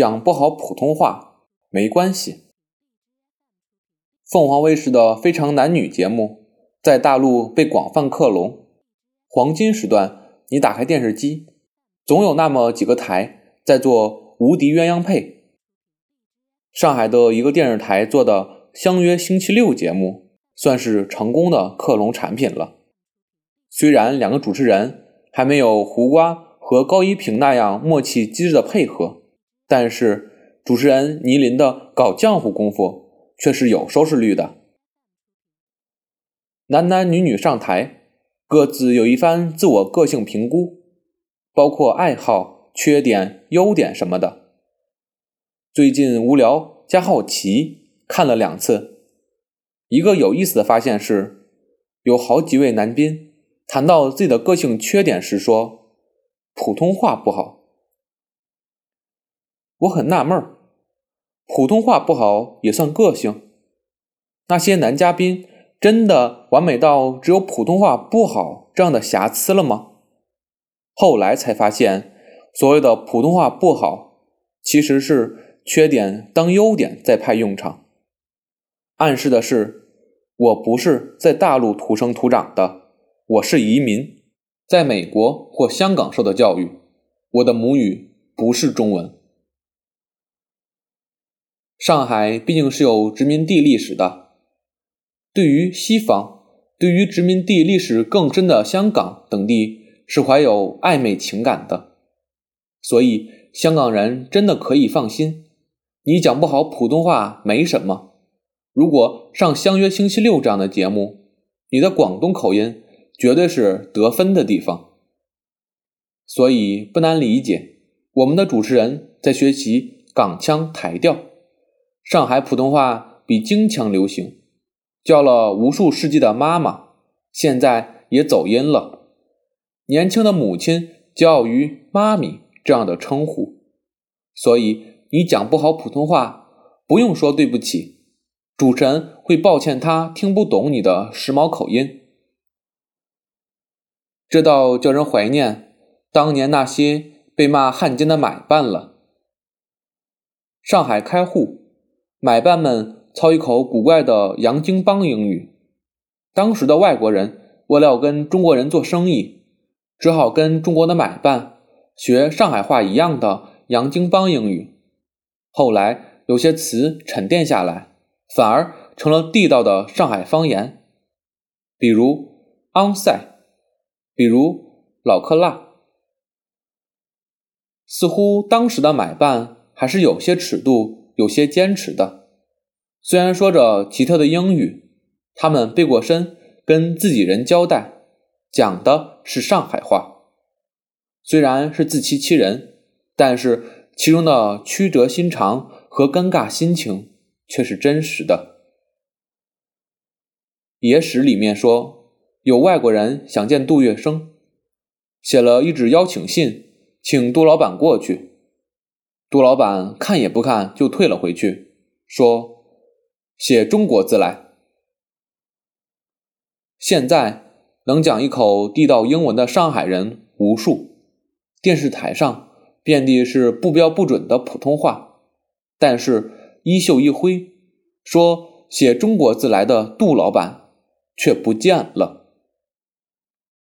讲不好普通话没关系。凤凰卫视的《非常男女》节目在大陆被广泛克隆。黄金时段，你打开电视机，总有那么几个台在做无敌鸳鸯配。上海的一个电视台做的《相约星期六》节目，算是成功的克隆产品了。虽然两个主持人还没有胡瓜和高一平那样默契机智的配合，但是主持人倪琳的搞浆糊功夫。却是有收视率的。男男女女上台，各自有一番自我个性评估，包括爱好、缺点、优点什么的。最近无聊加好奇，看了两次。一个有意思的发现是，有好几位男宾谈到自己的个性缺点时说，普通话不好。我很纳闷儿。普通话不好也算个性？那些男嘉宾真的完美到只有普通话不好这样的瑕疵了吗？后来才发现，所谓的普通话不好，其实是缺点当优点在派用场，暗示的是我不是在大陆土生土长的，我是移民，在美国或香港受的教育，我的母语不是中文。上海毕竟是有殖民地历史的，对于西方，对于殖民地历史更深的香港等地是怀有暧昧情感的，所以香港人真的可以放心，你讲不好普通话没什么。如果上《相约星期六》这样的节目，你的广东口音绝对是得分的地方。所以不难理解，我们的主持人在学习港腔台调。上海普通话比京腔流行，叫了无数世纪的妈妈，现在也走音了。年轻的母亲骄傲于“妈咪”这样的称呼，所以你讲不好普通话，不用说对不起，主持人会抱歉他听不懂你的时髦口音。这倒叫人怀念当年那些被骂汉奸的买办了。上海开户。买办们操一口古怪的洋泾浜英语，当时的外国人为了要跟中国人做生意，只好跟中国的买办学上海话一样的洋泾浜英语。后来有些词沉淀下来，反而成了地道的上海方言，比如昂塞，比如老克辣。似乎当时的买办还是有些尺度。有些坚持的，虽然说着奇特的英语，他们背过身跟自己人交代，讲的是上海话。虽然是自欺欺人，但是其中的曲折心肠和尴尬心情却是真实的。野史里面说，有外国人想见杜月笙，写了一纸邀请信，请杜老板过去。杜老板看也不看就退了回去，说：“写中国字来。”现在能讲一口地道英文的上海人无数，电视台上遍地是不标不准的普通话，但是衣袖一挥，说写中国字来的杜老板却不见了。